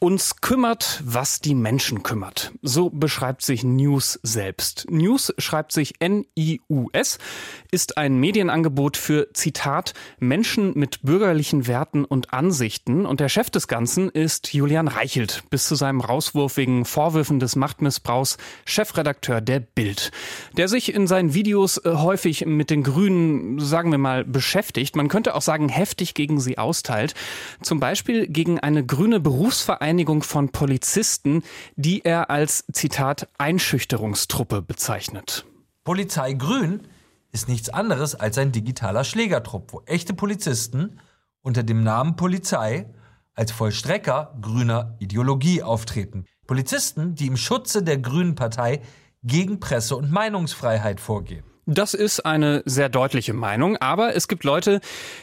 uns kümmert, was die Menschen kümmert. So beschreibt sich News selbst. News schreibt sich N-I-U-S, ist ein Medienangebot für, Zitat, Menschen mit bürgerlichen Werten und Ansichten. Und der Chef des Ganzen ist Julian Reichelt, bis zu seinem Rauswurf wegen Vorwürfen des Machtmissbrauchs Chefredakteur der Bild. Der sich in seinen Videos äh, häufig mit den Grünen, sagen wir mal, beschäftigt. Man könnte auch sagen, heftig gegen sie austeilt. Zum Beispiel gegen eine grüne Berufsvereinigung Vereinigung von Polizisten, die er als Zitat Einschüchterungstruppe bezeichnet. Polizei Grün ist nichts anderes als ein digitaler Schlägertrupp, wo echte Polizisten unter dem Namen Polizei als Vollstrecker grüner Ideologie auftreten. Polizisten, die im Schutze der Grünen Partei gegen Presse- und Meinungsfreiheit vorgehen. Das ist eine sehr deutliche Meinung, aber es gibt Leute,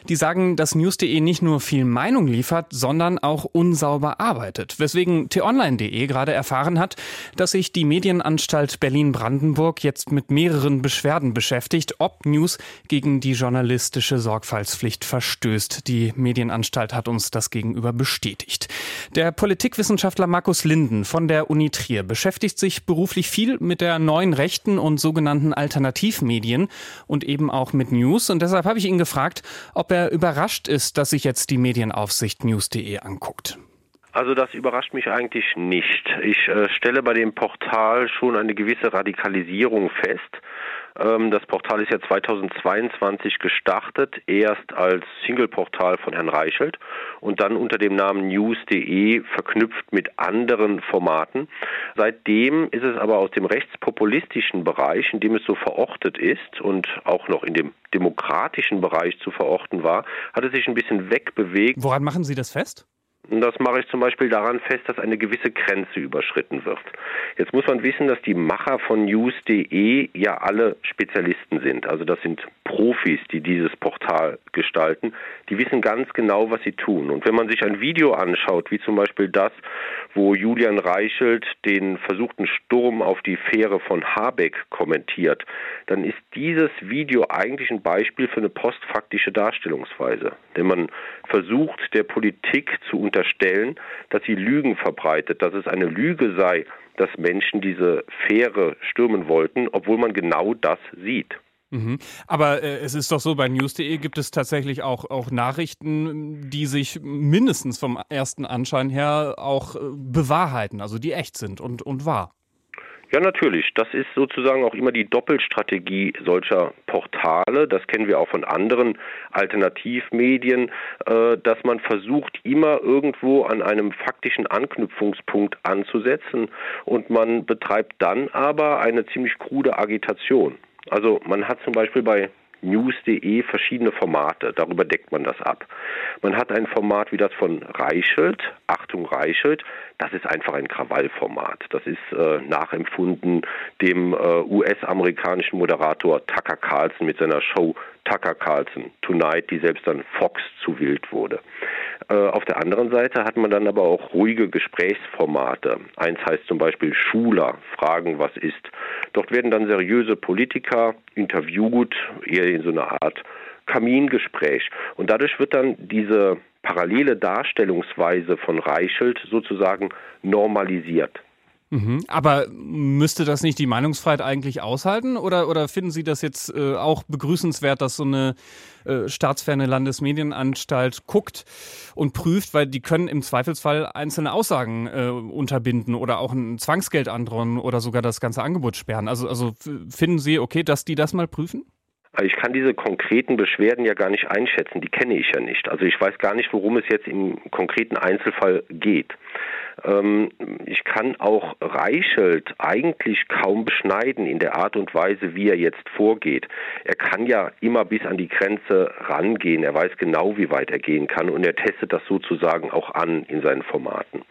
die sagen, dass news.de nicht nur viel Meinung liefert, sondern auch unsauber arbeitet. Weswegen t-online.de gerade erfahren hat, dass sich die Medienanstalt Berlin-Brandenburg jetzt mit mehreren Beschwerden beschäftigt, ob News gegen die journalistische Sorgfaltspflicht verstößt. Die Medienanstalt hat uns das gegenüber bestätigt. Der Politikwissenschaftler Markus Linden von der Uni Trier beschäftigt sich beruflich viel mit der neuen Rechten und sogenannten Alternativmedien Medien und eben auch mit News. Und deshalb habe ich ihn gefragt, ob er überrascht ist, dass sich jetzt die Medienaufsicht news.de anguckt. Also das überrascht mich eigentlich nicht. Ich äh, stelle bei dem Portal schon eine gewisse Radikalisierung fest. Ähm, das Portal ist ja 2022 gestartet, erst als Single-Portal von Herrn Reichelt und dann unter dem Namen news.de verknüpft mit anderen Formaten. Seitdem ist es aber aus dem rechtspopulistischen Bereich, in dem es so verortet ist und auch noch in dem demokratischen Bereich zu verorten war, hat es sich ein bisschen wegbewegt. Woran machen Sie das fest? Das mache ich zum Beispiel daran fest, dass eine gewisse Grenze überschritten wird. Jetzt muss man wissen, dass die Macher von news.de ja alle Spezialisten sind. Also das sind Profis, die dieses Portal gestalten. Die wissen ganz genau, was sie tun. Und wenn man sich ein Video anschaut, wie zum Beispiel das, wo Julian Reichelt den versuchten Sturm auf die Fähre von Habeck kommentiert, dann ist dieses Video eigentlich ein Beispiel für eine postfaktische Darstellungsweise. Denn man versucht der Politik zu unterstellen, dass sie Lügen verbreitet, dass es eine Lüge sei, dass Menschen diese Fähre stürmen wollten, obwohl man genau das sieht. Mhm. Aber äh, es ist doch so, bei news.de gibt es tatsächlich auch, auch Nachrichten, die sich mindestens vom ersten Anschein her auch äh, bewahrheiten, also die echt sind und, und wahr. Ja, natürlich. Das ist sozusagen auch immer die Doppelstrategie solcher Portale. Das kennen wir auch von anderen Alternativmedien, äh, dass man versucht, immer irgendwo an einem faktischen Anknüpfungspunkt anzusetzen und man betreibt dann aber eine ziemlich krude Agitation. Also man hat zum Beispiel bei news.de verschiedene Formate, darüber deckt man das ab. Man hat ein Format wie das von Reichelt, Achtung Reichelt, das ist einfach ein Krawallformat. Das ist äh, nachempfunden dem äh, US-amerikanischen Moderator Tucker Carlson mit seiner Show Tucker Carlson Tonight, die selbst dann Fox zu wild wurde. Äh, auf der anderen Seite hat man dann aber auch ruhige Gesprächsformate. Eins heißt zum Beispiel Schuler, Fragen, was ist. Dort werden dann seriöse Politiker interviewt, eher in so einer Art Kamingespräch. Und dadurch wird dann diese parallele Darstellungsweise von Reichelt sozusagen normalisiert. Mhm. Aber müsste das nicht die Meinungsfreiheit eigentlich aushalten? Oder, oder finden Sie das jetzt äh, auch begrüßenswert, dass so eine äh, staatsferne Landesmedienanstalt guckt und prüft, weil die können im Zweifelsfall einzelne Aussagen äh, unterbinden oder auch ein Zwangsgeld androhen oder sogar das ganze Angebot sperren? Also, also finden Sie okay, dass die das mal prüfen? Ich kann diese konkreten Beschwerden ja gar nicht einschätzen, die kenne ich ja nicht. Also ich weiß gar nicht, worum es jetzt im konkreten Einzelfall geht. Ähm, ich kann auch Reichelt eigentlich kaum beschneiden in der Art und Weise, wie er jetzt vorgeht. Er kann ja immer bis an die Grenze rangehen. Er weiß genau, wie weit er gehen kann und er testet das sozusagen auch an in seinen Formaten.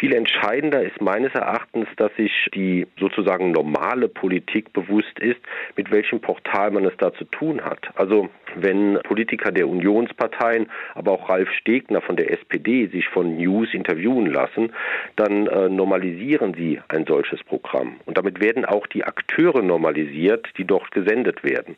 Viel entscheidender ist meines Erachtens, dass sich die sozusagen normale Politik bewusst ist, mit welchem Portal man es da zu tun hat. Also wenn Politiker der Unionsparteien, aber auch Ralf Stegner von der SPD sich von News interviewen lassen, dann äh, normalisieren sie ein solches Programm. Und damit werden auch die Akteure normalisiert, die dort gesendet werden.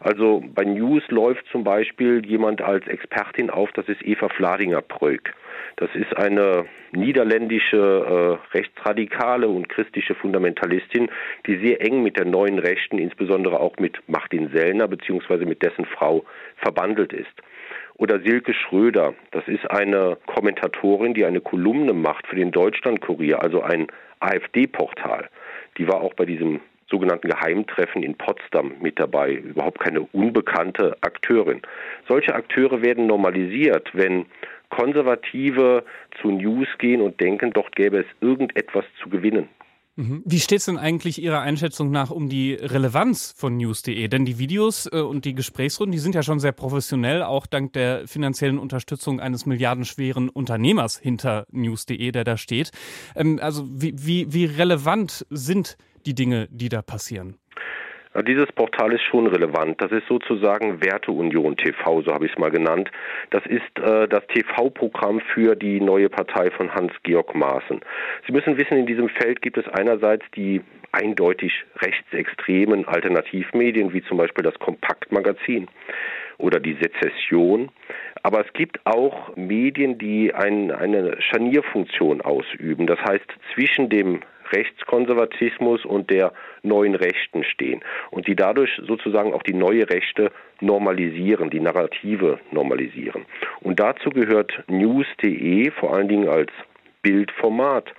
Also bei News läuft zum Beispiel jemand als Expertin auf, das ist Eva Fladinger-Pröck. Das ist eine niederländische äh, rechtsradikale und christliche Fundamentalistin, die sehr eng mit der neuen Rechten, insbesondere auch mit Martin Sellner bzw. mit dessen Frau verbandelt ist. Oder Silke Schröder, das ist eine Kommentatorin, die eine Kolumne macht für den Deutschlandkurier, also ein AfD-Portal. Die war auch bei diesem sogenannten Geheimtreffen in Potsdam mit dabei. Überhaupt keine unbekannte Akteurin. Solche Akteure werden normalisiert, wenn Konservative zu News gehen und denken, dort gäbe es irgendetwas zu gewinnen. Mhm. Wie steht es denn eigentlich Ihrer Einschätzung nach um die Relevanz von News.de? Denn die Videos äh, und die Gesprächsrunden, die sind ja schon sehr professionell, auch dank der finanziellen Unterstützung eines milliardenschweren Unternehmers hinter News.de, der da steht. Ähm, also wie, wie, wie relevant sind die Dinge, die da passieren? Dieses Portal ist schon relevant. Das ist sozusagen Werteunion TV, so habe ich es mal genannt. Das ist äh, das TV-Programm für die neue Partei von Hans-Georg Maaßen. Sie müssen wissen, in diesem Feld gibt es einerseits die eindeutig rechtsextremen Alternativmedien, wie zum Beispiel das Kompaktmagazin oder die Sezession. Aber es gibt auch Medien, die ein, eine Scharnierfunktion ausüben. Das heißt, zwischen dem Rechtskonservatismus und der neuen Rechten stehen und die dadurch sozusagen auch die neue Rechte normalisieren, die Narrative normalisieren. Und dazu gehört news.de vor allen Dingen als Bildformat.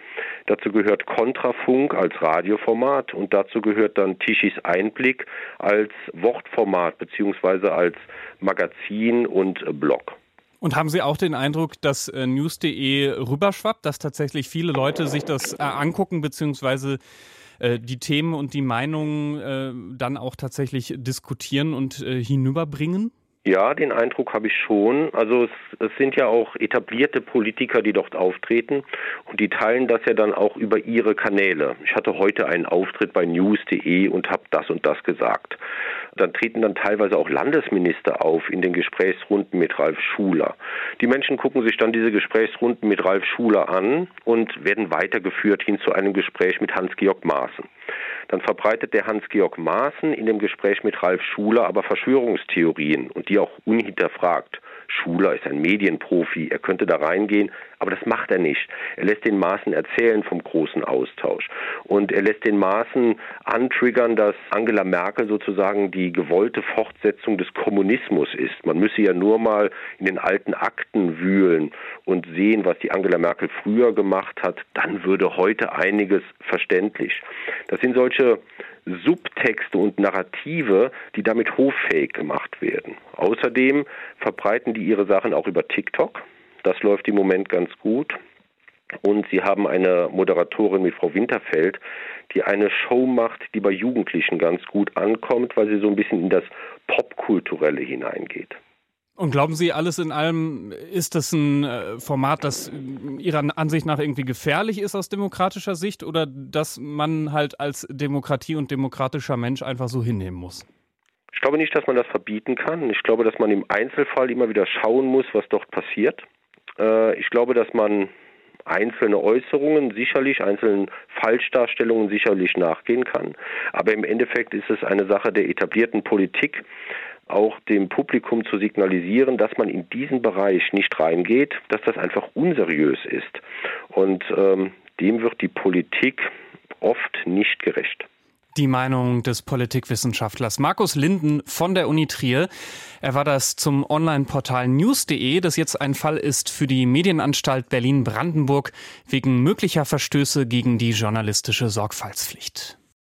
Dazu gehört Kontrafunk als Radioformat und dazu gehört dann Tischis Einblick als Wortformat beziehungsweise als Magazin und Blog. Und haben Sie auch den Eindruck, dass äh, news.de rüberschwappt, dass tatsächlich viele Leute sich das äh, angucken, beziehungsweise äh, die Themen und die Meinungen äh, dann auch tatsächlich diskutieren und äh, hinüberbringen? Ja, den Eindruck habe ich schon. Also es, es, sind ja auch etablierte Politiker, die dort auftreten und die teilen das ja dann auch über ihre Kanäle. Ich hatte heute einen Auftritt bei news.de und habe das und das gesagt. Dann treten dann teilweise auch Landesminister auf in den Gesprächsrunden mit Ralf Schuler. Die Menschen gucken sich dann diese Gesprächsrunden mit Ralf Schuler an und werden weitergeführt hin zu einem Gespräch mit Hans-Georg Maaßen. Dann verbreitet der Hans-Georg Maaßen in dem Gespräch mit Ralf Schuler aber Verschwörungstheorien und die auch unhinterfragt. Schuler ist ein Medienprofi, er könnte da reingehen, aber das macht er nicht. Er lässt den Maßen erzählen vom großen Austausch und er lässt den Maßen antriggern, dass Angela Merkel sozusagen die gewollte Fortsetzung des Kommunismus ist. Man müsse ja nur mal in den alten Akten wühlen und sehen, was die Angela Merkel früher gemacht hat, dann würde heute einiges verständlich. Das sind solche Subtexte und Narrative, die damit hoffähig gemacht werden. Außerdem verbreiten die ihre Sachen auch über TikTok. Das läuft im Moment ganz gut. Und sie haben eine Moderatorin mit Frau Winterfeld, die eine Show macht, die bei Jugendlichen ganz gut ankommt, weil sie so ein bisschen in das Popkulturelle hineingeht. Und glauben Sie, alles in allem ist das ein äh, Format, das Ihrer Ansicht nach irgendwie gefährlich ist aus demokratischer Sicht oder dass man halt als Demokratie und demokratischer Mensch einfach so hinnehmen muss? Ich glaube nicht, dass man das verbieten kann. Ich glaube, dass man im Einzelfall immer wieder schauen muss, was dort passiert. Äh, ich glaube, dass man einzelne Äußerungen sicherlich, einzelnen Falschdarstellungen sicherlich nachgehen kann. Aber im Endeffekt ist es eine Sache der etablierten Politik, auch dem Publikum zu signalisieren, dass man in diesen Bereich nicht reingeht, dass das einfach unseriös ist. Und ähm, dem wird die Politik oft nicht gerecht. Die Meinung des Politikwissenschaftlers Markus Linden von der Uni Trier. Er war das zum Online-Portal news.de, das jetzt ein Fall ist für die Medienanstalt Berlin-Brandenburg wegen möglicher Verstöße gegen die journalistische Sorgfaltspflicht.